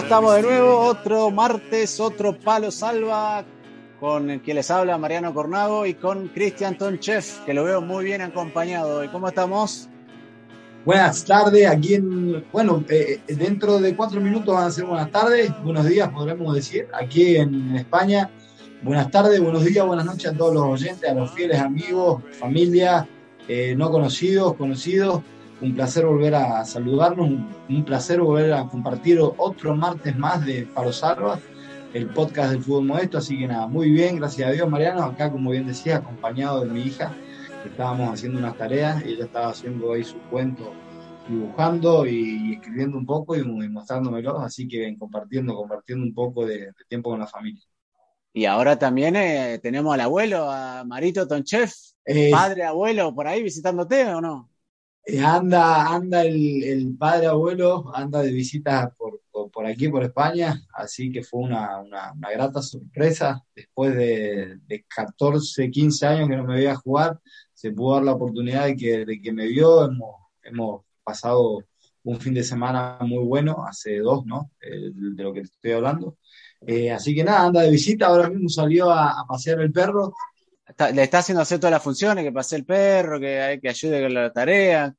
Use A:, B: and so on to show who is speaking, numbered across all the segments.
A: Acá estamos de nuevo, otro martes, otro palo salva, con el que les habla Mariano Cornago y con Cristian Tonchev, que lo veo muy bien acompañado. ¿Y cómo estamos?
B: Buenas tardes, aquí en, bueno, eh, dentro de cuatro minutos van a ser buenas tardes, buenos días podremos decir, aquí en España. Buenas tardes, buenos días, buenas noches a todos los oyentes, a los fieles amigos, familia, eh, no conocidos, conocidos un placer volver a saludarnos, un, placer volver a compartir otro martes más de Palo Salva, el podcast del fútbol modesto. Así que nada, muy bien, gracias a Dios, Mariano. Acá, como bien decía, acompañado de mi hija, estábamos haciendo unas tareas y ella estaba haciendo ahí su cuento, dibujando y escribiendo un poco y, mostrándomelo. Así que compartiendo, compartiendo un poco de, tiempo con la familia.
A: Y ahora también eh, tenemos al abuelo, a Marito Tonchef, eh, padre, abuelo, por ahí visitándote o no?
B: Eh, anda, anda el, padre abuelo, anda de visita por, por, aquí, por España, así que fue una, grata sorpresa. Después de, 14, 15 años que no me veía jugar, se pudo dar la oportunidad de que, de que me vio. Hemos, hemos pasado un fin de semana muy bueno, hace dos, ¿no? de lo que estoy hablando. Eh, así que nada, anda de visita, ahora mismo salió a, pasear el perro.
A: Le está haciendo hacer todas las funciones, que pase el perro, que, hay que ayude con la tarea.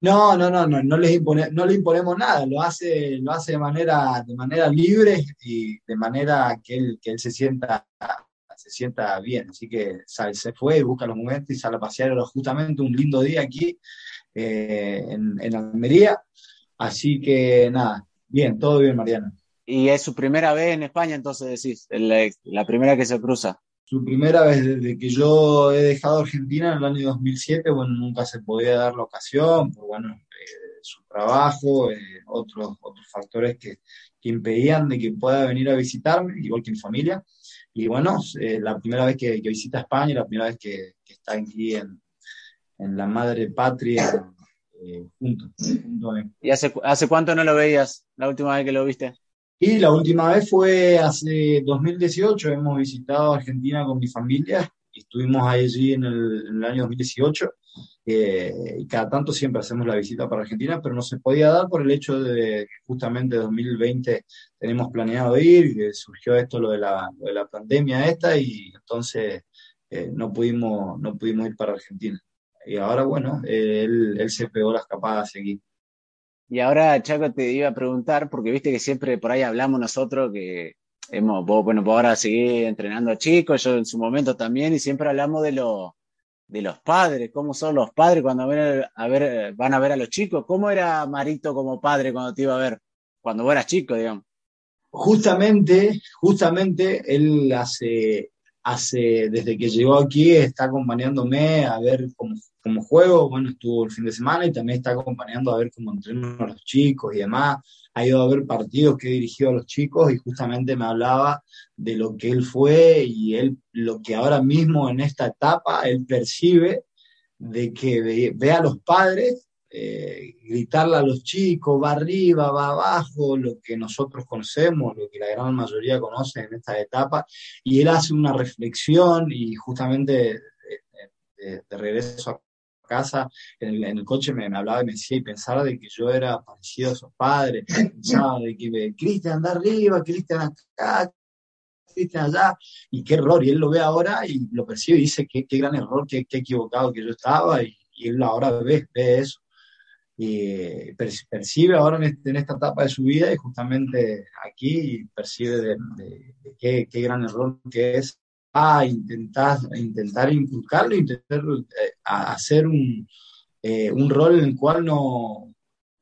B: No, no, no, no, no, les impone, no le imponemos nada, lo hace, lo hace de manera, de manera libre y de manera que él, que él se sienta, se sienta bien. Así que se fue, busca los momentos y sale a pasear. justamente un lindo día aquí eh, en, en Almería. Así que nada, bien, todo bien, Mariano.
A: Y es su primera vez en España, entonces decís, la, la primera que se cruza
B: su primera vez desde que yo he dejado Argentina en el año 2007, bueno, nunca se podía dar la ocasión, por bueno, eh, su trabajo, eh, otros, otros factores que, que, impedían de que pueda venir a visitarme, igual que mi familia. Y bueno, eh, la primera vez que, visita España, la primera vez que, está aquí en, en, la madre patria juntos.
A: ¿Y hace, hace cuánto no lo veías, la última vez que lo viste?
B: Y la última vez fue hace 2018, hemos visitado Argentina con mi familia, estuvimos allí en el, año 2018, eh, y cada tanto siempre hacemos la visita para Argentina, pero no se podía dar por el hecho de que justamente 2020 tenemos planeado ir, y surgió esto lo de la, de la pandemia esta, y entonces eh, no, pudimos, no pudimos ir para Argentina. Y ahora, bueno, él, él se pegó la escapada a seguir.
A: Y ahora, Chaco, te iba a preguntar, porque viste que siempre por ahí hablamos nosotros que hemos, bueno, pues ahora seguir entrenando a chicos, yo en su momento también, y siempre hablamos de, lo, de los padres, cómo son los padres cuando ven a ver, van a ver a los chicos. ¿Cómo era Marito como padre cuando te iba a ver, cuando vos eras chico, digamos?
B: Justamente, justamente, él hace, hace, desde que llegó aquí, está acompañándome a ver cómo como juego, bueno, estuvo el fin de semana y también está acompañando a ver cómo entrenan a los chicos y demás. Ha ido a ver partidos que dirigió a los chicos y justamente me hablaba de lo que él fue y él, lo que ahora mismo en esta etapa él percibe de que ve, a los padres eh, gritarle a los chicos, va arriba, va abajo, lo que nosotros conocemos, lo que la gran mayoría conoce en esta etapa, y él hace una reflexión y justamente de, de regreso a casa, en el, coche me, hablaba y me decía y pensaba de que yo era parecido a sus padres, pensaba de que Cristian anda arriba, Cristian acá, Cristian allá, y qué error, y él lo ve ahora y lo percibe y dice qué, qué gran error, qué, qué, equivocado que yo estaba, y, él ahora ve, ve eso. Y percibe ahora en, este, en, esta etapa de su vida y justamente aquí percibe de, qué, qué gran error que es a intentar, intentar inculcarlo, intentar eh, hacer un, eh, un rol en el cual no,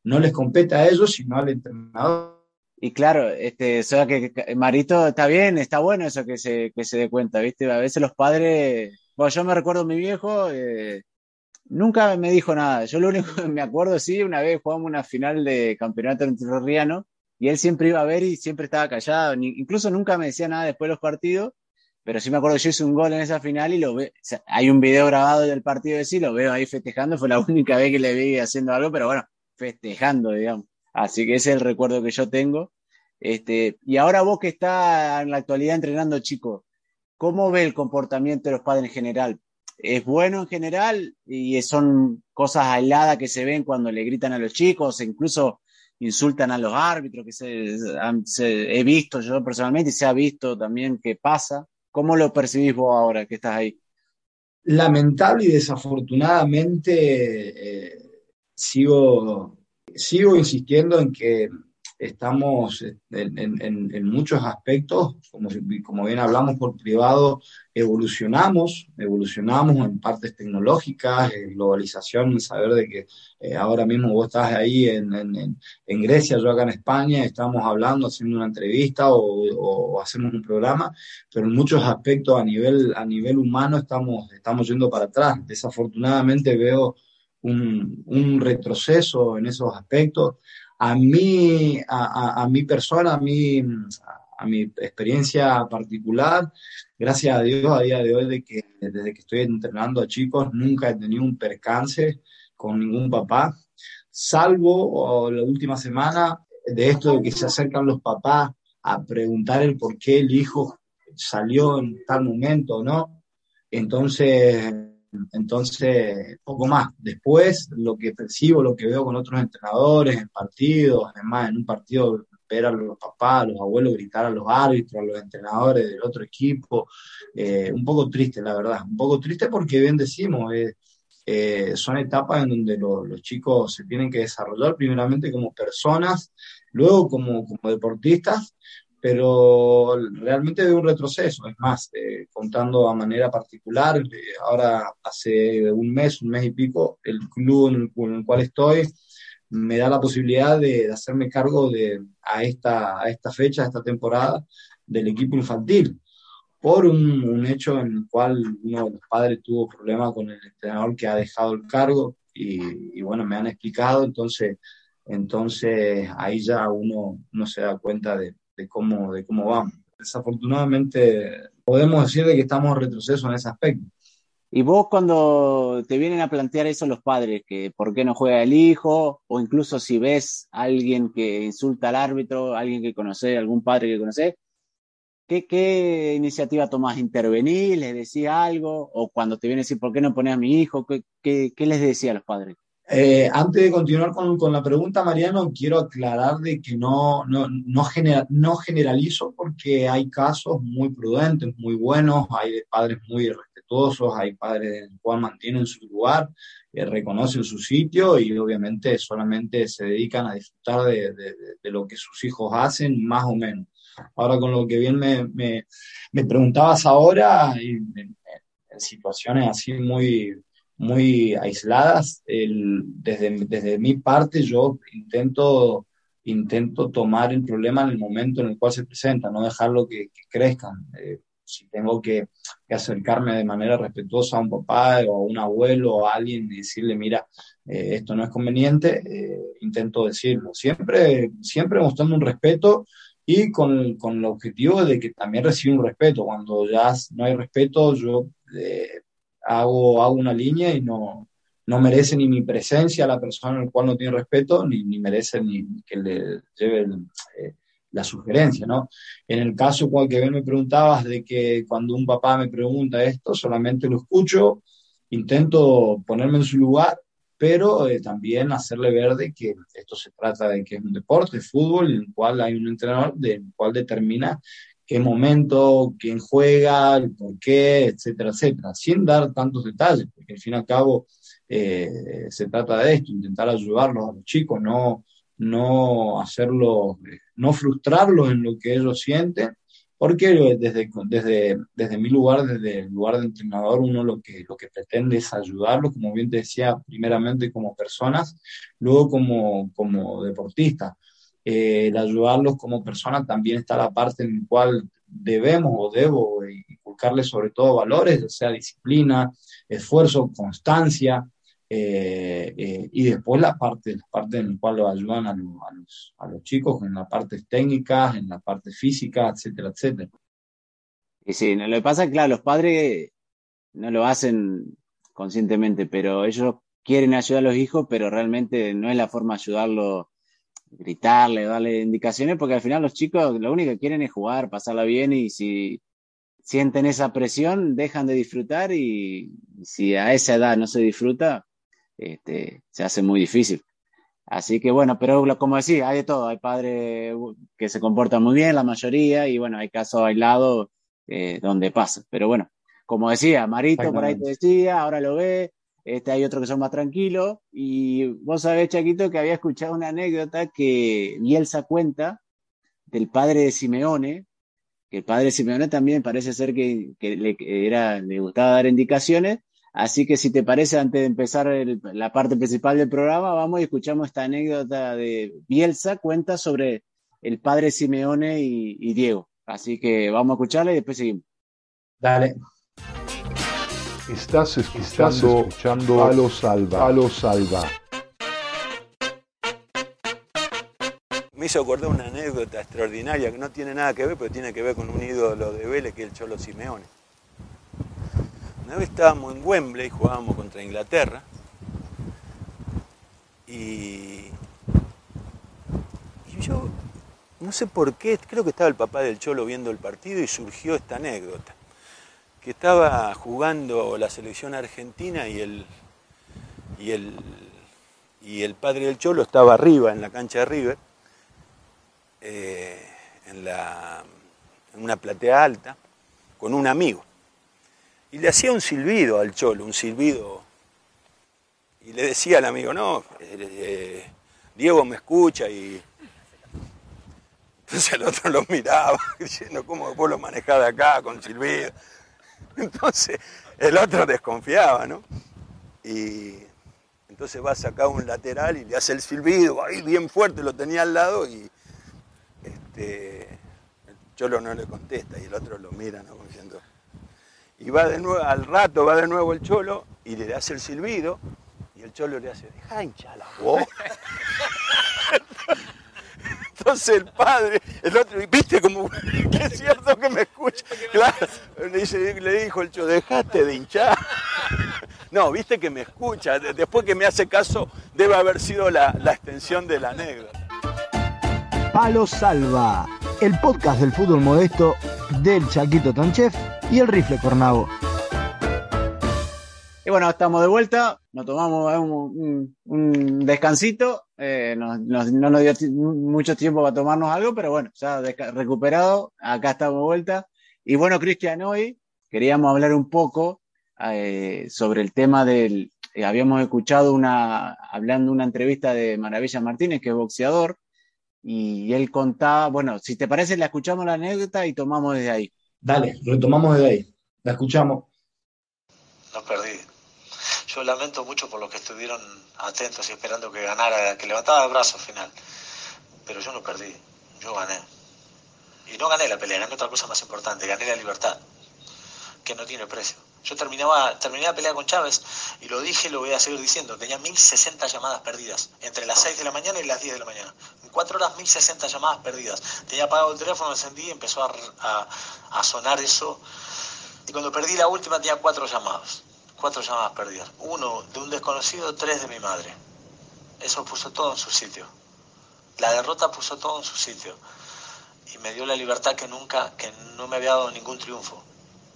B: no les compete a ellos, sino al entrenador.
A: Y claro, este, o sea que Marito está bien, está bueno eso que se, que se dé cuenta, ¿viste? A veces los padres, bueno, yo me recuerdo mi viejo, eh, nunca me dijo nada. Yo lo único que me acuerdo, sí, una vez jugamos una final de campeonato Riano y él siempre iba a ver y siempre estaba callado. incluso nunca me decía nada después de los partidos, pero sí me acuerdo que yo hice un gol en esa final y lo ve, hay un video grabado del partido de sí, lo veo ahí festejando, fue la única vez que le vi haciendo algo, pero bueno, festejando, digamos. Así que ese es el recuerdo que yo tengo. Este, y ahora vos que estás en la actualidad entrenando chicos, ¿cómo ve el comportamiento de los padres en general? ¿Es bueno en general y son cosas aisladas que se ven cuando le gritan a los chicos, e incluso insultan a los árbitros, que se, he visto yo personalmente y se ha visto también que pasa? ¿Cómo lo percibís vos ahora que estás ahí?
B: Lamentable y desafortunadamente eh, sigo sigo insistiendo en que estamos en, muchos aspectos, como, como, bien hablamos por privado, evolucionamos, evolucionamos en partes tecnológicas, en globalización, saber de que eh, ahora mismo vos estás ahí en, en, Grecia, yo acá en España, estamos hablando, haciendo una entrevista o, hacemos un programa, pero en muchos aspectos a nivel, a nivel humano estamos, estamos yendo para atrás. Desafortunadamente veo un, retroceso en esos aspectos. A mí, a, mi persona, a mi, a mi experiencia particular, gracias a Dios, a día de hoy, de que, desde que estoy entrenando a chicos, nunca he tenido un percance con ningún papá, salvo la última semana de esto de que se acercan los papás a preguntar el por qué el hijo salió en tal momento, ¿no? Entonces, entonces, poco más. Después, lo que percibo, lo que veo con otros entrenadores en partidos, además, en un partido ver a los papás, a los abuelos gritar a los árbitros, a los entrenadores del otro equipo, eh, un poco triste, la verdad. Un poco triste porque, bien decimos, eh, eh, son etapas en donde los chicos se tienen que desarrollar primeramente como personas, luego como, como deportistas pero realmente de un retroceso. Es más, eh, contando a manera particular, eh, ahora hace un mes, un mes y pico, el club en el, cual estoy me da la posibilidad de, hacerme cargo de, a, esta, a esta fecha, a esta temporada, del equipo infantil, por un, un, hecho en el cual uno de los padres tuvo problemas con el entrenador que ha dejado el cargo y, y bueno, me han explicado, entonces, entonces ahí ya uno, uno se da cuenta de, de cómo, de cómo vamos. Desafortunadamente podemos decir de que estamos en retroceso en ese aspecto.
A: Y vos cuando te vienen a plantear eso los padres, que por qué no juega el hijo, o incluso si ves a alguien que insulta al árbitro, alguien que conoce, algún padre que conoce, ¿qué, ¿qué, iniciativa tomás? ¿Intervenir? ¿Les decís algo? ¿O cuando te viene a decir por qué no pones a mi hijo? ¿Qué, qué, qué les decía a los padres?
B: Eh, antes de continuar con, con, la pregunta, Mariano, quiero aclarar de que no, no, no, no, generalizo porque hay casos muy prudentes, muy buenos, hay padres muy respetuosos, hay padres que mantienen su lugar, eh, reconocen su sitio y obviamente solamente se dedican a disfrutar de, de, lo que sus hijos hacen, más o menos. Ahora con lo que bien me, me, me preguntabas ahora, en, en situaciones así muy muy aisladas. desde, desde mi parte yo intento, intento tomar el problema en el momento en el cual se presenta, no dejarlo que, que crezcan. Eh, si tengo que, acercarme de manera respetuosa a un papá o a un abuelo o a alguien y decirle, mira, eh, esto no es conveniente, eh, intento decirlo. Siempre, siempre mostrando un respeto y con, con, el objetivo de que también reciba un respeto. Cuando ya no hay respeto, yo hago, hago una línea y no, no merece ni mi presencia la persona la cual no tiene respeto, ni, ni merece ni que le lleve eh, la sugerencia, ¿no? En el caso cual que me preguntabas de que cuando un papá me pregunta esto, solamente lo escucho, intento ponerme en su lugar, pero eh, también hacerle ver de que esto se trata de que es un deporte, fútbol, en el cual hay un entrenador del cual determina qué momento, quién juega, por qué, etcétera, etcétera, sin dar tantos detalles, porque al fin y al cabo eh, se trata de esto, intentar ayudarlos a los chicos, no, no hacerlos, no frustrarlos en lo que ellos sienten, porque desde, desde, desde mi lugar, desde el lugar de entrenador, uno lo que, lo que pretende es ayudarlos, como bien te decía, primeramente como personas, luego como, como deportistas eh, el ayudarlos como persona, también está la parte en la cual debemos o debo inculcarles sobre todo valores, o sea, disciplina, esfuerzo, constancia, eh, eh, y después la parte, la parte en la cual lo ayudan a, los, a, los, chicos, en la parte técnica, en la parte física, etcétera, etcétera.
A: Y sí, lo que pasa es que, claro, los padres no lo hacen conscientemente, pero ellos quieren ayudar a los hijos, pero realmente no es la forma de ayudarlo gritarle, darle indicaciones, porque al final los chicos lo único que quieren es jugar, pasarla bien y si sienten esa presión, dejan de disfrutar y si a esa edad no se disfruta, este, se hace muy difícil. Así que bueno, pero como decía, hay de todo, hay padres que se comportan muy bien, la mayoría, y bueno, hay casos aislados eh, donde pasa. Pero bueno, como decía, Marito por ahí te decía, ahora lo ve, este, hay otros que son más tranquilos. Y vos sabés, Chaquito, que había escuchado una anécdota que Bielsa cuenta del padre de Simeone, que el padre de Simeone también parece ser que, le, era, le gustaba dar indicaciones. Así que si te parece, antes de empezar la parte principal del programa, vamos y escuchamos esta anécdota de Bielsa, cuenta sobre el padre Simeone y, y Diego. Así que vamos a escucharla y después seguimos.
B: Dale.
C: Estás escuchando, escuchando a salva. A salva.
D: Me hizo acordar una anécdota extraordinaria que no tiene nada que ver, pero tiene que ver con un ídolo de Vélez que es el Cholo Simeone. Una vez estábamos en Wembley, jugábamos contra Inglaterra, y, y yo no sé por qué, creo que estaba el papá del Cholo viendo el partido y surgió esta anécdota que estaba jugando la selección argentina y el, y el, y el padre del Cholo estaba arriba en la cancha de River, eh, en, la, en una platea alta, con un amigo. Y le hacía un silbido al Cholo, un silbido. Y le decía al amigo, no, eh, eh, Diego me escucha y... Entonces el otro lo miraba, diciendo, ¿cómo vos lo manejás de acá con silbido? Entonces el otro desconfiaba, ¿no? Y entonces va a sacar un lateral y le hace el silbido, ahí bien fuerte, lo tenía al lado y este, el cholo no le contesta y el otro lo mira, ¿no? diciendo. Y va de nuevo, al rato va de nuevo el cholo y le hace el silbido y el cholo le hace, deja hinchar la voz. Entonces el padre, el otro, viste como que es cierto que me escucha. Claro, le, dice, le dijo el chico, dejaste de hinchar. No, viste que me escucha. Después que me hace caso, debe haber sido la, la extensión de la anécdota.
E: Palo Salva, el podcast del fútbol modesto del Chaquito Tonchef y el Rifle Cornavo.
A: Y bueno, estamos de vuelta, nos tomamos un, descansito, eh, no nos dio mucho tiempo para tomarnos algo, pero bueno, ya recuperado, acá estamos de vuelta. Y bueno, Cristian, hoy queríamos hablar un poco eh, sobre el tema del, eh, habíamos escuchado una, hablando una entrevista de Maravilla Martínez, que es boxeador, y él contaba, bueno, si te parece, la escuchamos la anécdota y tomamos desde ahí.
B: Dale, retomamos desde ahí, la escuchamos.
F: No perdí yo lamento mucho por los que estuvieron atentos y esperando que ganara, que levantaba el brazo al final. Pero yo no perdí, yo gané. Y no gané la pelea, gané otra cosa más importante, gané la libertad, que no tiene precio. Yo terminaba, terminé la pelea con Chávez y lo dije y lo voy a seguir diciendo. Tenía 1060 llamadas perdidas entre las 6 de la mañana y las 10 de la mañana. En 4 horas 1060 llamadas perdidas. Tenía apagado el teléfono, encendí y empezó a, sonar eso. Y cuando perdí la última tenía cuatro llamadas cuatro llamadas perdidas. Uno de un desconocido, tres de mi madre. Eso puso todo en su sitio. La derrota puso todo en su sitio. Y me dio la libertad que nunca, que no me había dado ningún triunfo.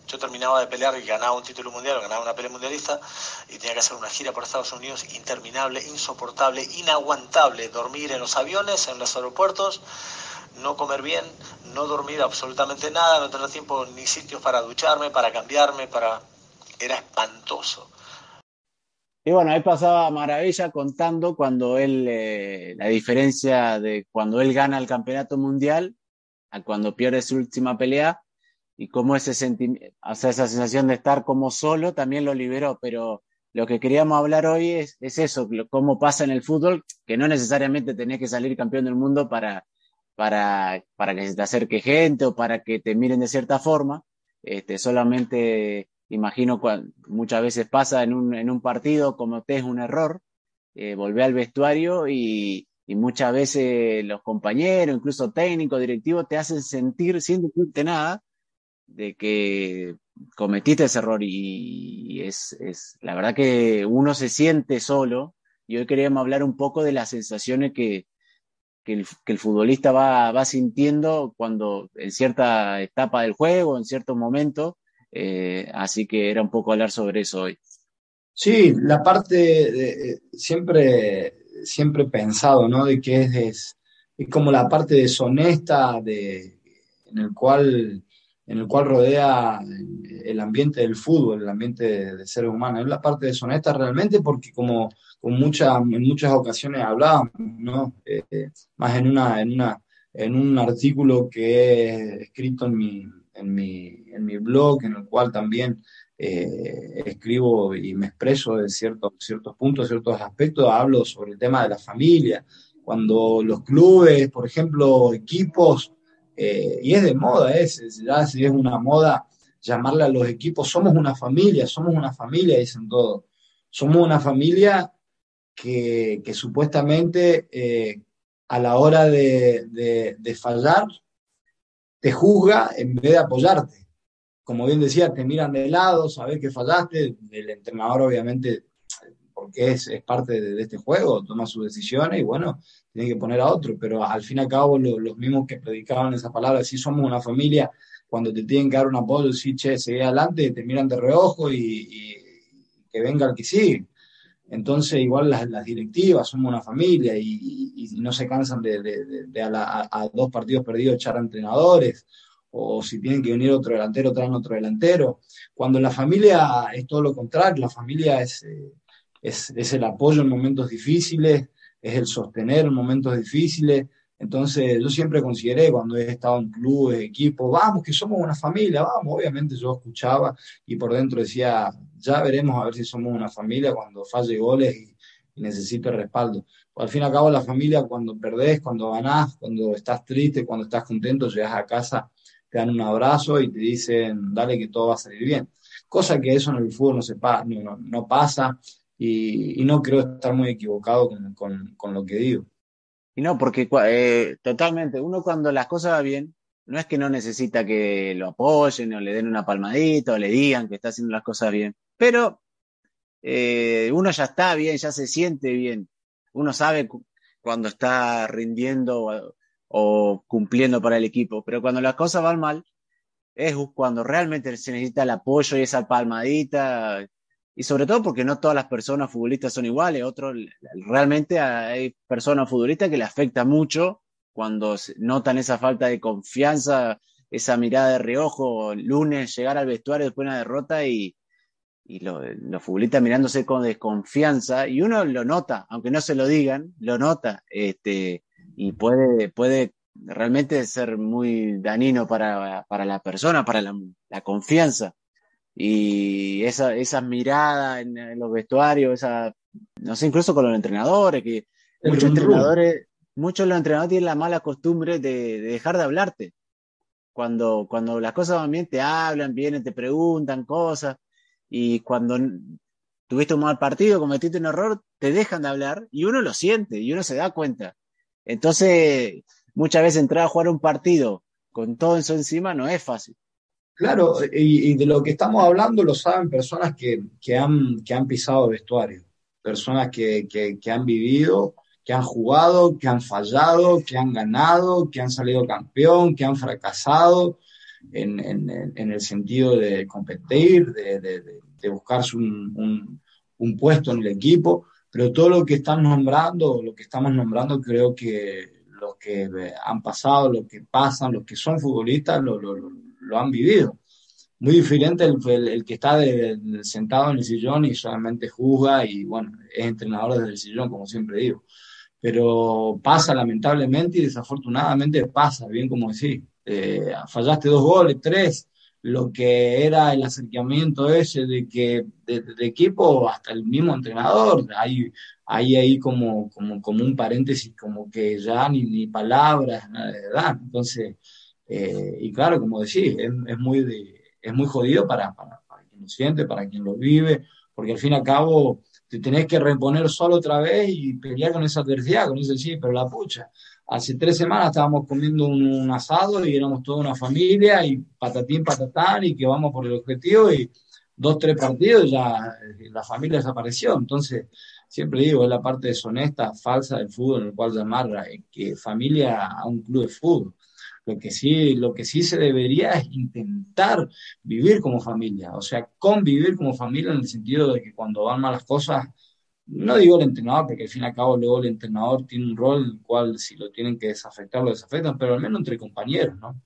F: Yo terminaba de pelear y ganaba un título mundial, ganaba una pelea mundialista y tenía que hacer una gira por Estados Unidos interminable, insoportable, inaguantable. Dormir en los aviones, en los aeropuertos, no comer bien, no dormir absolutamente nada, no tener tiempo ni sitios para ducharme, para cambiarme, para era espantoso.
A: Y bueno, ahí pasaba Maravilla contando cuando él, eh, la diferencia de cuando él gana el campeonato mundial a cuando pierde su última pelea y cómo ese sentimiento, o sea, esa sensación de estar como solo también lo liberó, pero lo que queríamos hablar hoy es, es eso, cómo pasa en el fútbol, que no necesariamente tenés que salir campeón del mundo para, para, para que se te acerque gente o para que te miren de cierta forma. Este, solamente imagino muchas veces pasa en un, en un partido, cometés un error, eh, volvé al vestuario y, muchas veces los compañeros, incluso técnicos, directivos, te hacen sentir, sin decirte nada, de que cometiste ese error. Y, es, es, la verdad que uno se siente solo y hoy queríamos hablar un poco de las sensaciones que, que el, futbolista va, va, sintiendo cuando en cierta etapa del juego, en ciertos momentos, eh, así que era un poco hablar sobre eso hoy.
B: Sí, la parte de, siempre, siempre pensado, ¿no? De que es, es, como la parte deshonesta de, en el cual en el cual rodea el ambiente del fútbol, el ambiente de, de seres humanos. Es la parte deshonesta realmente porque como, como mucha, en muchas ocasiones hablábamos, ¿no? Eh, más en, una, en, una, en un artículo que he escrito en mi, en mi, en mi blog, en el cual también eh, escribo y me expreso de ciertos, ciertos puntos, ciertos aspectos, hablo sobre el tema de la familia, cuando los clubes, por ejemplo, equipos, eh, y es de moda, es, ya es una moda llamarle a los equipos, somos una familia, somos una familia, dicen todos. Somos una familia que, que supuestamente eh, a la hora de, de, de, fallar te juzga en vez de apoyarte. Como bien decía, te miran de lado, sabes que fallaste, el entrenador obviamente, porque es, es parte de, este juego, toma sus decisiones y bueno, tiene que poner a otro, pero al fin y al cabo lo, los mismos que predicaban esa palabra, si somos una familia, cuando te tienen que dar un apoyo, sí, che, sigue adelante, te miran de reojo y, y que venga el que sigue. Entonces, igual las, las, directivas, somos una familia y, no se cansan de, de, a, dos partidos perdidos echar a entrenadores, o si tienen que venir otro delantero, traen otro delantero. Cuando la familia es todo lo contrario, la familia es, eh, es el apoyo en momentos difíciles, es el sostener en momentos difíciles. Entonces, yo siempre consideré cuando he estado en clubes, equipos, vamos, que somos una familia, vamos. Obviamente yo escuchaba y por dentro decía, ya veremos a ver si somos una familia cuando falle goles y, y necesite respaldo. Al fin y al cabo, la familia, cuando perdés, cuando ganás, cuando estás triste, cuando estás contento, llegas a casa, te dan un abrazo y te dicen, dale que todo va a salir bien. Cosa que eso en el fútbol no, se pa no, pasa y, no creo estar muy equivocado con lo que digo.
A: Y no, porque eh, totalmente, uno cuando las cosas van bien, no es que no necesita que lo apoyen o le den una palmadita o le digan que está haciendo las cosas bien, pero eh, uno ya está bien, ya se siente bien, uno sabe cuando está rindiendo o, o, cumpliendo para el equipo, pero cuando las cosas van mal, es cuando realmente se necesita el apoyo y esa palmadita, y sobre todo porque no todas las personas futbolistas son iguales, otros realmente hay personas futbolistas que le afecta mucho cuando notan esa falta de confianza, esa mirada de reojo, lunes llegar al vestuario después de una derrota y, y los lo futbolistas mirándose con desconfianza, y uno lo nota, aunque no se lo digan, lo nota, este, y puede, puede realmente ser muy dañino para, para la persona, para la confianza. Y esa, esa mirada en, en, los vestuarios, esa, no sé, incluso con los entrenadores, que El muchos entrenadores, muchos de los entrenadores tienen la mala costumbre de, de, dejar de hablarte. Cuando, cuando las cosas van bien, te hablan, vienen, te preguntan cosas, y cuando tuviste un mal partido, cometiste un error, te dejan de hablar, y uno lo siente, y uno se da cuenta. Entonces, muchas veces entrar a jugar un partido con todo eso encima no es fácil.
B: Claro, y, de lo que estamos hablando lo saben personas que, que, han, que han pisado vestuario, personas que, que, han vivido, que han jugado, que han fallado, que han ganado, que han salido campeón, que han fracasado en, en, el sentido de competir, de, de, de buscarse un, un, un, puesto en el equipo, pero todo lo que están nombrando, lo que estamos nombrando, creo que los que han pasado, los que pasan, los que son futbolistas, lo, lo, lo han vivido. Muy diferente el, el, el que está de, de, sentado en el sillón y solamente juzga y, bueno, es entrenador desde el sillón, como siempre digo. Pero pasa lamentablemente y desafortunadamente pasa, bien como decís. Eh, fallaste dos goles, tres, lo que era el acercamiento ese de que de, equipo hasta el mismo entrenador, hay, hay ahí como, como, como un paréntesis, como que ya ni, ni palabras, nada de edad. Entonces, eh, y claro, como decís, es, muy, es muy jodido para, quien lo siente, para quien lo vive, porque al fin y al cabo te tenés que reponer solo otra vez y pelear con esa adversidad, con ese sí, pero la pucha hace tres semanas estábamos comiendo un, asado y éramos toda una familia y patatín, patatán y que vamos por el objetivo y dos, tres partidos ya eh, la familia desapareció. Entonces, siempre digo, es la parte deshonesta, falsa del fútbol en el cual llamar eh, que familia a un club de fútbol. Lo que sí, lo que sí se debería es intentar vivir como familia, o sea, convivir como familia en el sentido de que cuando van malas cosas, no digo el entrenador, porque al fin y al cabo luego el entrenador tiene un rol el cual si lo tienen que desafectar, lo desafectan, pero al menos entre compañeros, ¿no?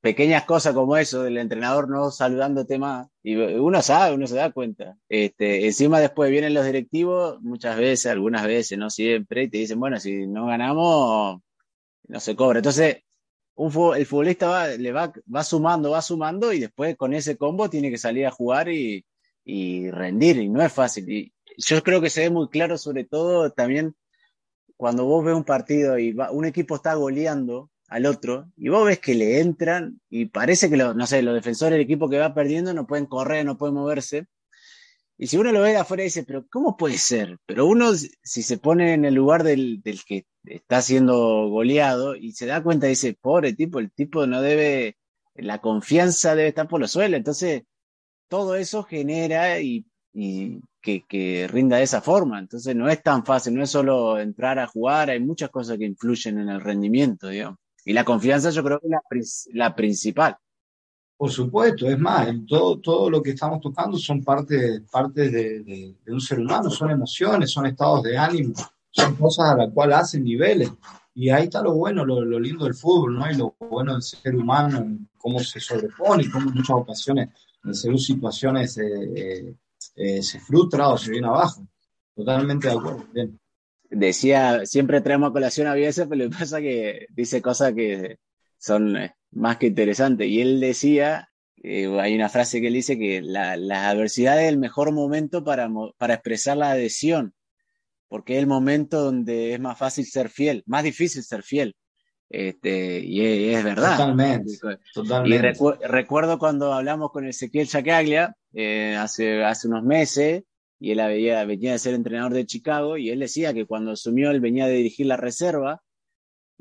A: Pequeñas cosas como eso del entrenador no saludándote más, y uno sabe, uno se da cuenta. Este, encima después vienen los directivos, muchas veces, algunas veces, no siempre, y te dicen, bueno, si no ganamos, no se cobra. Entonces, el futbolista va, le va, va sumando, va sumando, y después con ese combo tiene que salir a jugar y, rendir, y no es fácil. Y, yo creo que se ve muy claro, sobre todo también cuando vos ves un partido y un equipo está goleando al otro y vos ves que le entran y parece que, no sé, los defensores del equipo que va perdiendo no pueden correr, no pueden moverse. Y si uno lo ve de afuera dice, pero ¿cómo puede ser? Pero uno, si se pone en el lugar del, del que está siendo goleado y se da cuenta, dice, pobre tipo, el tipo no debe, la confianza debe estar por los suelos. Entonces, todo eso genera y y que, rinda de esa forma. Entonces no es tan fácil, no es solo entrar a jugar, hay muchas cosas que influyen en el rendimiento, digamos. Y la confianza yo creo que es la, principal.
B: Por supuesto, es más, todo, todo lo que estamos tocando son partes parte de, un ser humano, son emociones, son estados de ánimo, son cosas a las cuales hacen niveles. Y ahí está lo bueno, lo, lindo del fútbol, ¿no? Y lo bueno del ser humano, cómo se sobrepone cómo en muchas ocasiones en según situaciones eh, eh eh, se frustra o se viene abajo. Totalmente de acuerdo.
A: Decía, siempre traemos colación a veces, pero lo que pasa que dice cosas que son eh, más que interesantes. Y él decía, eh, hay una frase que él dice que la, adversidad es el mejor momento para, para expresar la adhesión, porque es el momento donde es más fácil ser fiel, más difícil ser fiel. Este, y es, verdad.
B: Totalmente.
A: totalmente. Y recuerdo cuando hablamos con Ezequiel Chacaglia eh, hace, hace unos meses, y él venía, venía de ser entrenador de Chicago, y él decía que cuando asumió él venía de dirigir la reserva,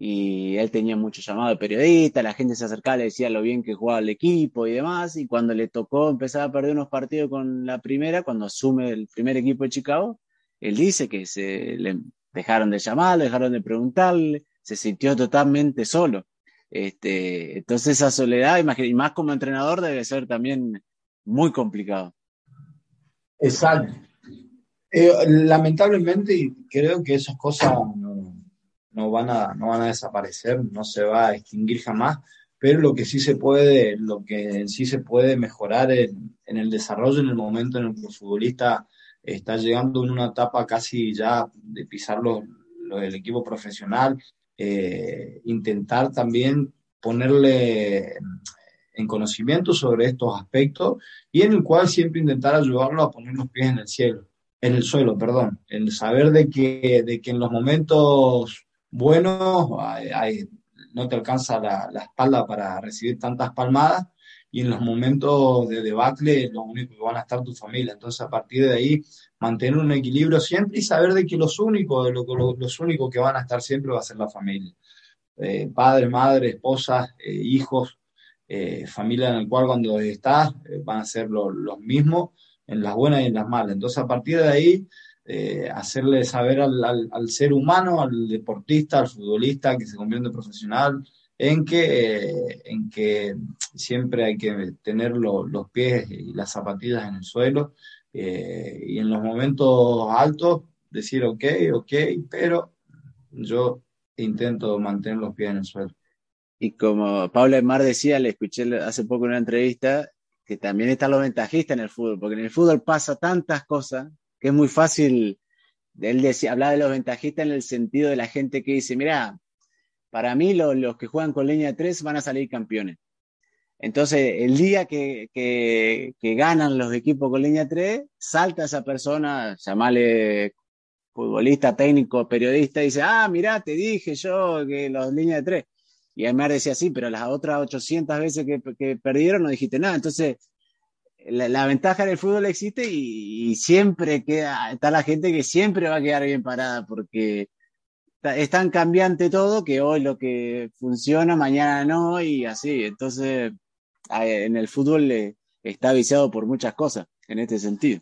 A: y él tenía mucho llamado de periodista, la gente se acercaba, le decía lo bien que jugaba el equipo y demás, y cuando le tocó empezar a perder unos partidos con la primera, cuando asume el primer equipo de Chicago, él dice que se le dejaron de llamar, dejaron de preguntarle, se sintió totalmente solo. Este, entonces esa soledad, y más como entrenador, debe ser también muy complicado.
B: Exacto. Eh, lamentablemente creo que esas cosas no, van a, no van a desaparecer, no se va a extinguir jamás, pero lo que sí se puede, lo que sí se puede mejorar en, el desarrollo en el momento en el que el futbolista está llegando en una etapa casi ya de pisar los, el equipo profesional eh, intentar también ponerle en conocimiento sobre estos aspectos y en el cual siempre intentar ayudarlo a poner los pies en el cielo, en el suelo, perdón, en saber de que, de que en los momentos buenos no te alcanza la, la, espalda para recibir tantas palmadas y en los momentos de debacle lo único que van a estar tu familia. Entonces, a partir de ahí, mantener un equilibrio siempre y saber de que los únicos, lo, los únicos que van a estar siempre va a ser la familia. Eh, padre, madre, esposa, eh, hijos, eh, familia en el cual cuando estás van a ser los mismos en las buenas y en las malas. Entonces, a partir de ahí, hacerle saber al, al, ser humano, al deportista, al futbolista que se convierte en profesional, en que, en que siempre hay que tener los pies y las zapatillas en el suelo eh, y en los momentos altos decir ok, ok, pero yo intento mantener los pies en el suelo.
A: Y como Pablo Mar decía, le escuché hace poco en una entrevista, que también están los ventajistas en el fútbol, porque en el fútbol pasa tantas cosas que es muy fácil, él decía, hablar de los ventajistas en el sentido de la gente que dice, mira, para mí los que juegan con línea 3 van a salir campeones. Entonces, el día que, que, ganan los equipos con línea 3, salta esa persona, llamale futbolista, técnico, periodista, y dice, ah, mirá, te dije yo que los líneas de 3. Y Aymar decía, sí, pero las otras 800 veces que, que perdieron no dijiste nada. Entonces, la, ventaja del fútbol existe y, siempre queda, está la gente que siempre va a quedar bien parada porque es tan cambiante todo que hoy lo que funciona, mañana no, y así. Entonces, en el fútbol está viciado por muchas cosas en este sentido.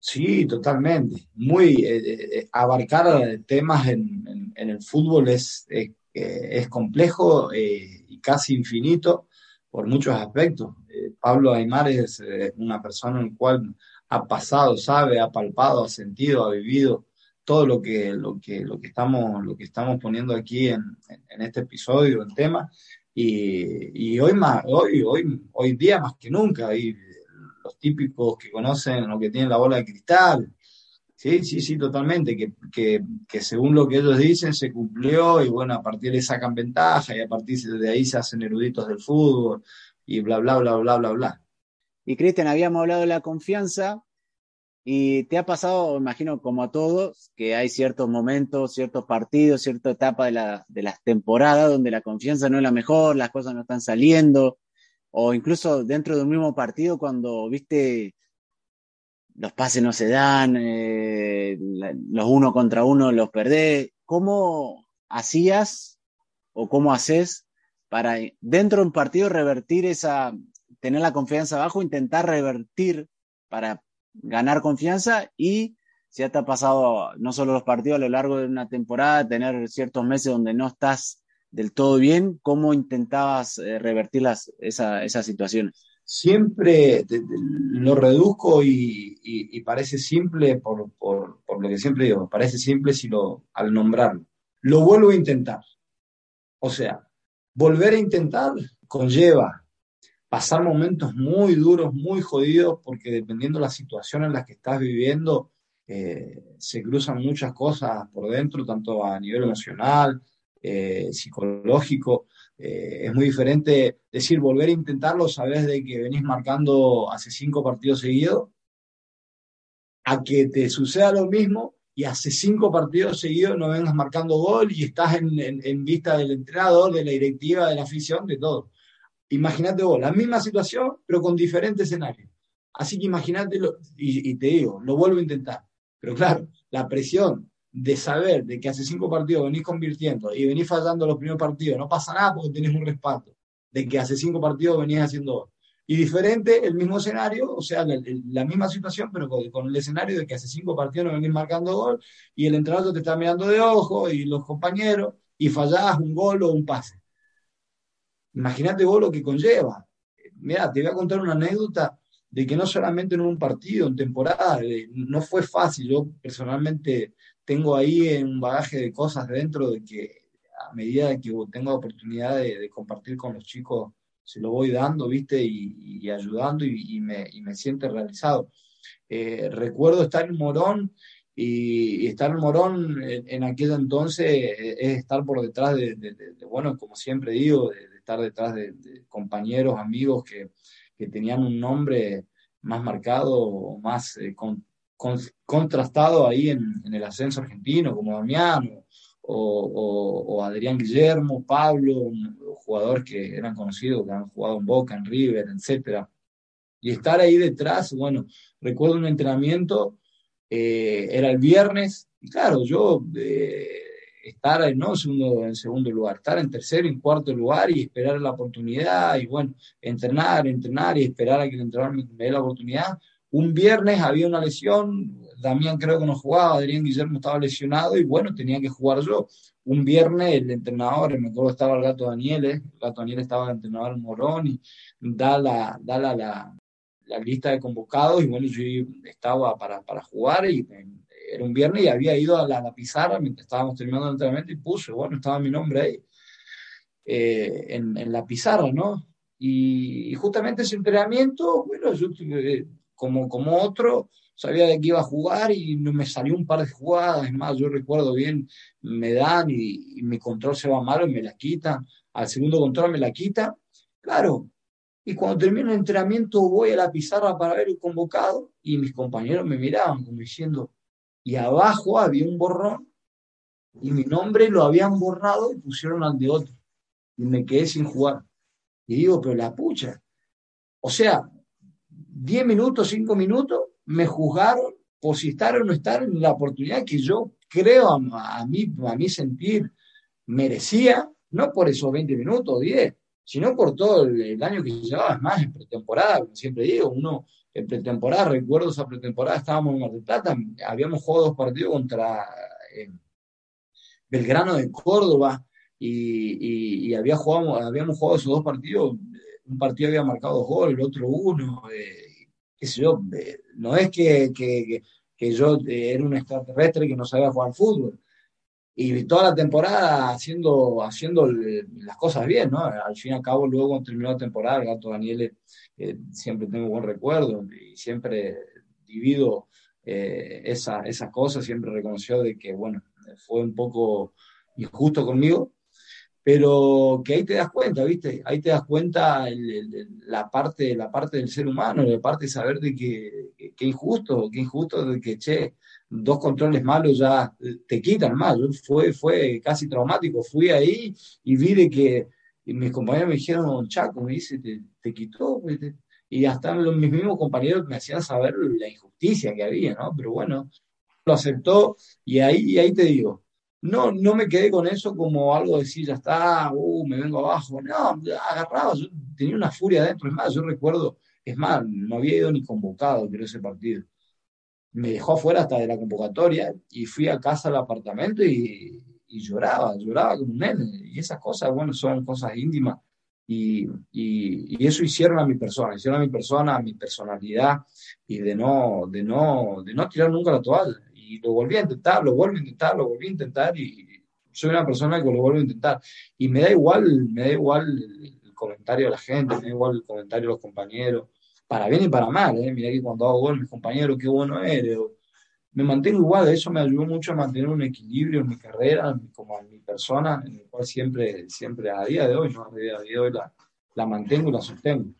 B: Sí, totalmente. Muy eh, eh, abarcar temas en, en, el fútbol es, complejo eh, y casi infinito por muchos aspectos. Pablo Aymar es una persona en la cual ha pasado, sabe, ha palpado, ha sentido, ha vivido todo lo que, lo que, lo que, estamos, lo que estamos poniendo aquí en, en este episodio, en tema. Y, y, hoy, más, hoy, hoy, hoy día más que nunca, hay los típicos que conocen lo que tienen la bola de cristal. Sí, sí, sí, totalmente, que, que, que, según lo que ellos dicen se cumplió y bueno, a partir de ahí sacan ventaja y a partir de ahí se hacen eruditos del fútbol y bla, bla, bla, bla, bla, bla.
A: Y Cristian, habíamos hablado de la confianza y te ha pasado, imagino, como a todos, que hay ciertos momentos, ciertos partidos, cierta etapa de, la, de las temporadas donde la confianza no es la mejor, las cosas no están saliendo, o incluso dentro de un mismo partido cuando, viste, los pases no se dan, eh, los uno contra uno los perdés. ¿Cómo hacías o cómo haces para dentro de un partido revertir esa, tener la confianza abajo, intentar revertir para ganar confianza y si ya te ha pasado no solo los partidos a lo largo de una temporada, tener ciertos meses donde no estás del todo bien, ¿cómo intentabas eh, revertir las, esa, esas situaciones?
B: siempre lo reduzco y, y, y parece simple por, por, por, lo que siempre digo, parece simple si lo, al nombrarlo. Lo vuelvo a intentar. O sea, volver a intentar conlleva pasar momentos muy duros, muy jodidos, porque dependiendo de la situación en la que estás viviendo, eh, se cruzan muchas cosas por dentro, tanto a nivel emocional, eh, psicológico, eh, es muy diferente decir, volver a intentarlo, sabes de que venís marcando hace cinco partidos seguidos, a que te suceda lo mismo y hace cinco partidos seguidos no vengas marcando gol y estás en, en, vista del entrenador, de la directiva, de la afición, de todo. Imagínate vos, la misma situación, pero con diferentes escenarios. Así que imagínate, y, y te digo, lo vuelvo a intentar. Pero claro, la presión de saber de que hace cinco partidos venís convirtiendo y venís fallando los primeros partidos, no pasa nada porque tenés un respaldo, de que hace cinco partidos venís haciendo y diferente, el mismo escenario, o sea, la, misma situación, pero con, el escenario de que hace cinco partidos no venís marcando gol y el entrenador te está mirando de ojo y los compañeros y fallás un gol o un pase. Imagínate vos lo que conlleva. Mira, te voy a contar una anécdota de que no solamente en un partido, en temporada, no fue fácil. Yo personalmente tengo ahí un bagaje de cosas dentro de que a medida que tengo oportunidad de compartir con los chicos, se lo voy dando, ¿viste? Y, y ayudando y, y, me, y me siente realizado. Eh, recuerdo estar en Morón y, estar en Morón en, en, aquel entonces es estar por detrás de, de, de bueno, como siempre digo, de, estar detrás de, compañeros, amigos que, que, tenían un nombre más marcado, más eh, con, con, contrastado ahí en, en, el ascenso argentino, como Damiano o, Adrián Guillermo, Pablo, jugadores que eran conocidos, que han jugado en Boca, en River, etcétera. Y estar ahí detrás, bueno, recuerdo un entrenamiento, eh, era el viernes, y claro, yo eh, estar no segundo, en segundo lugar, estar en tercero y cuarto lugar y esperar la oportunidad, y bueno, entrenar, entrenar y esperar a que el entrenador me dé la oportunidad, un viernes había una lesión, Damián creo que no jugaba, Adrián Guillermo estaba lesionado y bueno, tenía que jugar yo. Un viernes el entrenador, me acuerdo estaba el gato Daniel, el gato Daniel estaba el entrenador Morón y da la, da la, la, lista de convocados y bueno, yo estaba para, para jugar y era un viernes y había ido a la, pizarra mientras estábamos terminando el entrenamiento y puse, bueno, estaba mi nombre ahí eh, en, la pizarra, ¿no? Y, y, justamente ese entrenamiento, bueno, yo eh, como, como otro, sabía de que iba a jugar y me salió un par de jugadas, es más, yo recuerdo bien, me dan y, y mi control se va malo y me la quitan, al segundo control me la quita, claro, Y cuando termino el entrenamiento voy a la pizarra para ver el convocado y mis compañeros me miraban como diciendo, y abajo había un borrón y mi nombre lo habían borrado y pusieron al de otro. Y me quedé sin jugar. Y digo, pero la pucha. O sea, 10 minutos, 5 minutos, me juzgaron por si estar o no estar en la oportunidad que yo creo a, mí, a mí sentir merecía, no por esos 20 minutos o 10, sino por todo el, año que llevaba, es más, en pretemporada, como siempre digo, uno en pretemporada, recuerdo esa pretemporada, estábamos en Mar del Plata, habíamos jugado dos partidos contra eh, Belgrano de Córdoba y, había jugado, habíamos jugado esos dos partidos, un partido había marcado dos goles, el otro uno, eh, qué yo, eh, no es que, que, que yo era un extraterrestre que no sabía jugar fútbol, y toda la temporada haciendo, haciendo las cosas bien, ¿no? Al fin y al cabo, luego cuando terminó la temporada, el gato Daniel eh, siempre tengo buen recuerdo y siempre divido eh, esa, esas cosas, siempre reconoció de que, bueno, fue un poco injusto conmigo, pero que ahí te das cuenta, ¿viste? Ahí te das cuenta la, parte, la parte del ser humano, la parte de saber de que, que, injusto, que injusto de que, che, dos controles malos ya te quitan más. Fue, fue casi traumático. Fui ahí y vi de que mis compañeros me dijeron, Chaco, me dice, te, quitó. Y hasta los, mis mismos compañeros me hacían saber la injusticia que había, ¿no? Pero bueno, lo aceptó y ahí, y ahí te digo, no, no me quedé con eso como algo de decir, ya está, uh, me vengo abajo. No, agarraba, yo tenía una furia adentro. Es más, yo recuerdo, es más, no había ido ni convocado, creo, ese partido me dejó afuera hasta de la convocatoria y fui a casa al apartamento y, lloraba, lloraba como un nene. Y esas cosas, bueno, son cosas íntimas. Y, y, eso hicieron a mi persona, hicieron a mi persona, a mi personalidad y de no, de no, de no tirar nunca la toalla. Y lo volví a intentar, lo vuelvo a intentar, lo volví a intentar y soy una persona que lo vuelvo a intentar. Y me da igual, me da igual el comentario de la gente, me da igual el comentario de los compañeros para bien y para mal, ¿eh? Mirá que cuando hago gol, mis compañeros, qué bueno eres. Me mantengo igual, eso me ayudó mucho a mantener un equilibrio en mi carrera, como en mi persona, en el cual siempre, siempre a día de hoy, ¿no? A día de hoy la, mantengo y la sostengo.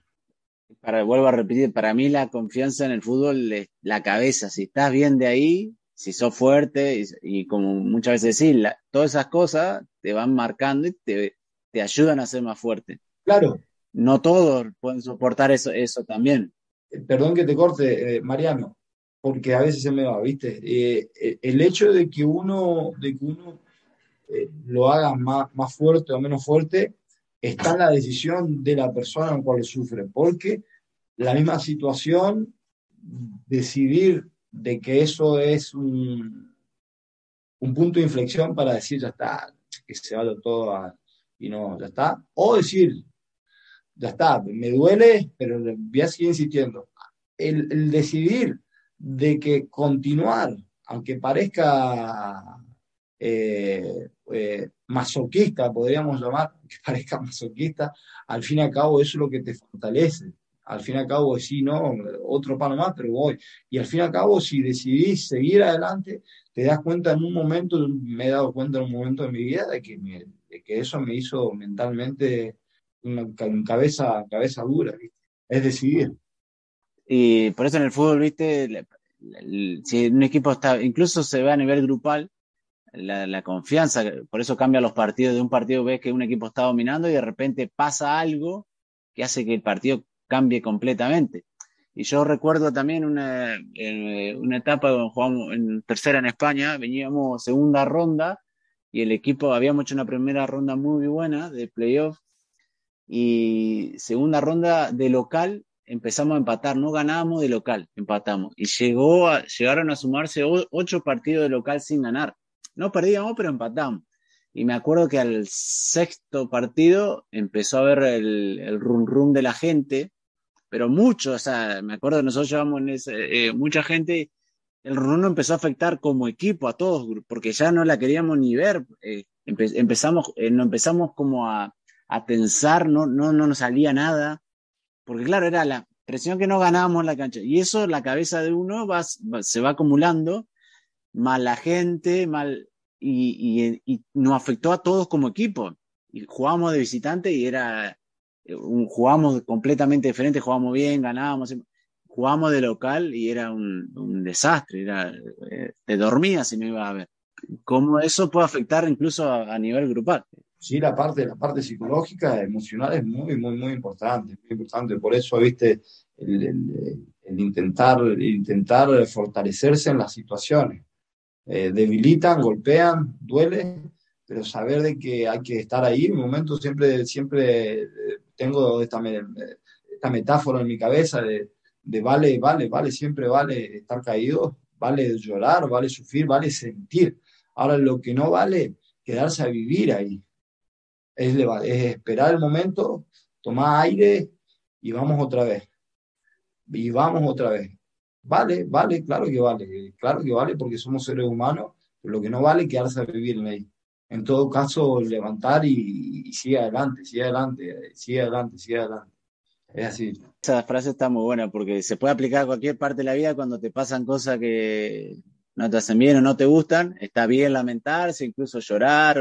A: Para, vuelvo a repetir, para mí la confianza en el fútbol es la cabeza. Si estás bien de ahí, si sos fuerte, y, como muchas veces decís, todas esas cosas te van marcando y te, te ayudan a ser más fuerte.
B: Claro,
A: no todos pueden soportar eso, eso también.
B: Eh, perdón que te corte, eh, Mariano, porque a veces se me va, ¿viste? Eh, el hecho de que uno, de que uno lo haga más, más fuerte o menos fuerte está en la decisión de la persona en cual sufre, porque la misma situación, decidir de que eso es un, un punto de inflexión para decir ya está, que se vaya todo y no, ya está, o decir ya está, me duele, pero voy a seguir insistiendo. El, decidir de que continuar, aunque parezca eh, eh, masoquista, podríamos llamar, que parezca masoquista, al fin y al cabo eso es lo que te fortalece. Al fin y al cabo, sí, no, otro palo más, pero voy. Y al fin y al cabo, si decidís seguir adelante, te das cuenta en un momento, me he dado cuenta en un momento de mi vida de que, de que eso me hizo mentalmente una cabeza, cabeza dura, es decidir.
A: Y por eso en el fútbol, viste, si un equipo está, incluso se ve a nivel grupal, la, confianza, por eso cambia los partidos, de un partido ves que un equipo está dominando y de repente pasa algo que hace que el partido cambie completamente. Y yo recuerdo también una, una etapa donde jugamos en tercera en España, veníamos segunda ronda y el equipo, habíamos hecho una primera ronda muy buena de playoff y segunda ronda de local empezamos a empatar, no ganábamos de local, empatamos. Y llegó llegaron a sumarse ocho partidos de local sin ganar. No perdíamos, pero empatamos. Y me acuerdo que al sexto partido empezó a ver el, el run run de la gente, pero mucho, o sea, me acuerdo nosotros llevamos en ese, eh, mucha gente, el run empezó a afectar como equipo a todos, porque ya no la queríamos ni ver. Eh, empezamos, eh, no empezamos como a, a tensar, no, no, no nos salía nada, porque claro, era la presión que no ganábamos en la cancha. Y eso, la cabeza de uno va, se va acumulando, mal la gente, mal, y, y, y, nos afectó a todos como equipo. Y jugábamos de visitante y era, jugamos completamente diferente, jugamos bien, ganábamos, jugamos de local y era un, desastre, era, eh, te dormías si no iba a ver. ¿Cómo eso puede afectar incluso a, nivel grupal?
B: Sí, la parte, la parte psicológica, emocional es muy, muy, muy importante, muy importante. Por eso, viste, el, intentar, intentar fortalecerse en las situaciones. Eh, debilitan, golpean, duele, pero saber de que hay que estar ahí. En un momento siempre, siempre tengo esta, esta metáfora en mi cabeza de, vale, vale, vale, siempre vale estar caído, vale llorar, vale sufrir, vale sentir. Ahora lo que no vale, quedarse a vivir ahí. Es, es esperar el momento, tomar aire y vamos otra vez. Y vamos otra vez. Vale, vale, claro que vale, claro que vale porque somos seres humanos, pero lo que no vale es quedarse a vivir ahí. En todo caso, levantar y, y sigue adelante, sigue adelante, sigue adelante, sigue adelante. Es así.
A: Esa frase está muy buena porque se puede aplicar a cualquier parte de la vida cuando te pasan cosas que no te hacen bien o no te gustan. Está bien lamentarse, incluso llorar,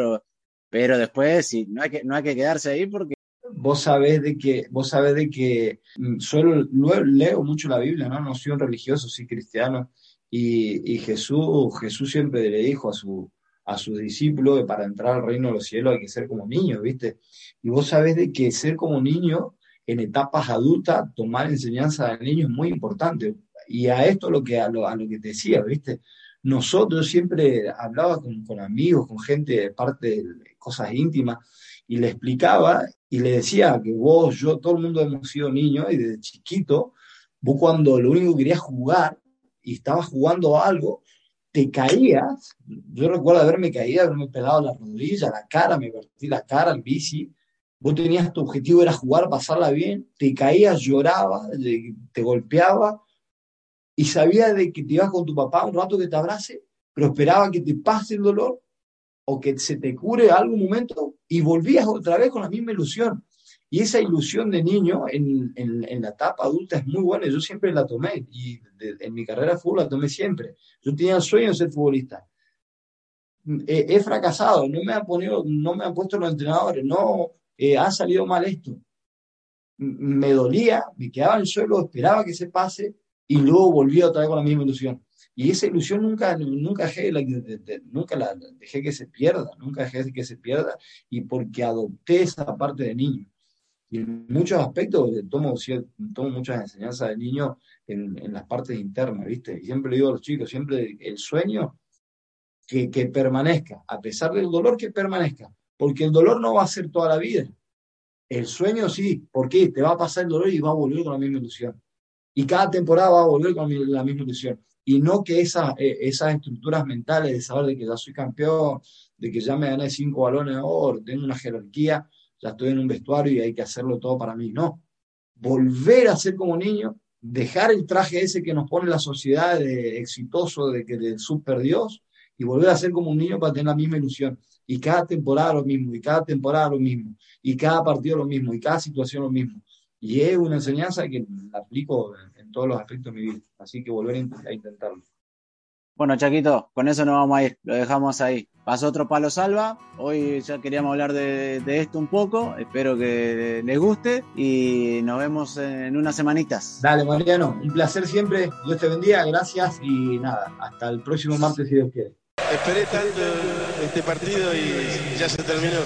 A: pero después sí, no hay que, no hay que quedarse ahí porque
B: vos sabés de que, vos sabés de que mm, suelo, leo mucho la Biblia, ¿no? No soy un religioso, soy cristiano. Y, y Jesús, Jesús siempre le dijo a su, a sus discípulos que para entrar al reino de los cielos hay que ser como niños, ¿viste? Y vos sabés de que ser como niño en etapas adultas, tomar enseñanza del niño es muy importante. Y a esto lo que, a lo, que te decía, ¿viste? Nosotros siempre hablaba con, con amigos, con gente de parte de cosas íntimas, y le explicaba y le decía que vos, yo, todo el mundo hemos sido niños y desde chiquito, vos cuando lo único que querías jugar y estabas jugando algo, te caías. Yo recuerdo haberme caído, haberme pelado la rodilla, la cara, me partí la cara al bici Vos tenías tu objetivo era jugar, pasarla bien, te caías, llorabas, te golpeaba y sabías de que te ibas con tu papá un rato que te abrace, pero esperaba que te pase el dolor o que se te cure algún momento y volvías otra vez con la misma ilusión. Y esa ilusión de niño en, en, la etapa adulta es muy buena, yo siempre la tomé y en mi carrera de fútbol la tomé siempre. Yo tenía el sueño de ser futbolista. He, he fracasado, no me, han ponido, no me han puesto los entrenadores, no, eh, ha salido mal esto. Me dolía, me quedaba en el suelo, esperaba que se pase y luego volvía otra vez con la misma ilusión. Y esa ilusión nunca, nunca, dejé, la, nunca la dejé que se pierda, nunca dejé que se pierda y porque adopté esa parte de niño. Y en muchos aspectos tomo, tomo muchas enseñanzas de niño en, en, las partes internas, ¿viste? Y siempre le digo a los chicos, siempre el sueño que, que permanezca, a pesar del dolor que permanezca, porque el dolor no va a ser toda la vida. El sueño sí, porque te va a pasar el dolor y va a volver con la misma ilusión. Y cada temporada va a volver con la misma ilusión. Y no que esas, eh, esas estructuras mentales de saber de que ya soy campeón, de que ya me gané cinco balones de oro, tengo una jerarquía, ya estoy en un vestuario y hay que hacerlo todo para mí. No. Volver a ser como niño, dejar el traje ese que nos pone la sociedad de exitoso, de que del super Dios, y volver a ser como un niño para tener la misma ilusión. Y cada temporada lo mismo, y cada temporada lo mismo, y cada partido lo mismo, y cada situación lo mismo. Y es una enseñanza que la aplico en, todos los aspectos de mi vida. Así que volver a intentarlo.
A: Bueno, Chaquito, con eso nos vamos a ir, lo dejamos ahí. Pasó otro palo salva, hoy ya queríamos hablar de, de, esto un poco, espero que les guste y nos vemos en unas semanitas.
B: Dale, Mariano, un placer siempre, Dios te bendiga, gracias y nada, hasta el próximo martes si Dios quiere.
G: Esperé tanto este partido y ya se terminó.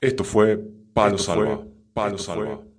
H: Esto fue Palo Salva. Palo Salva.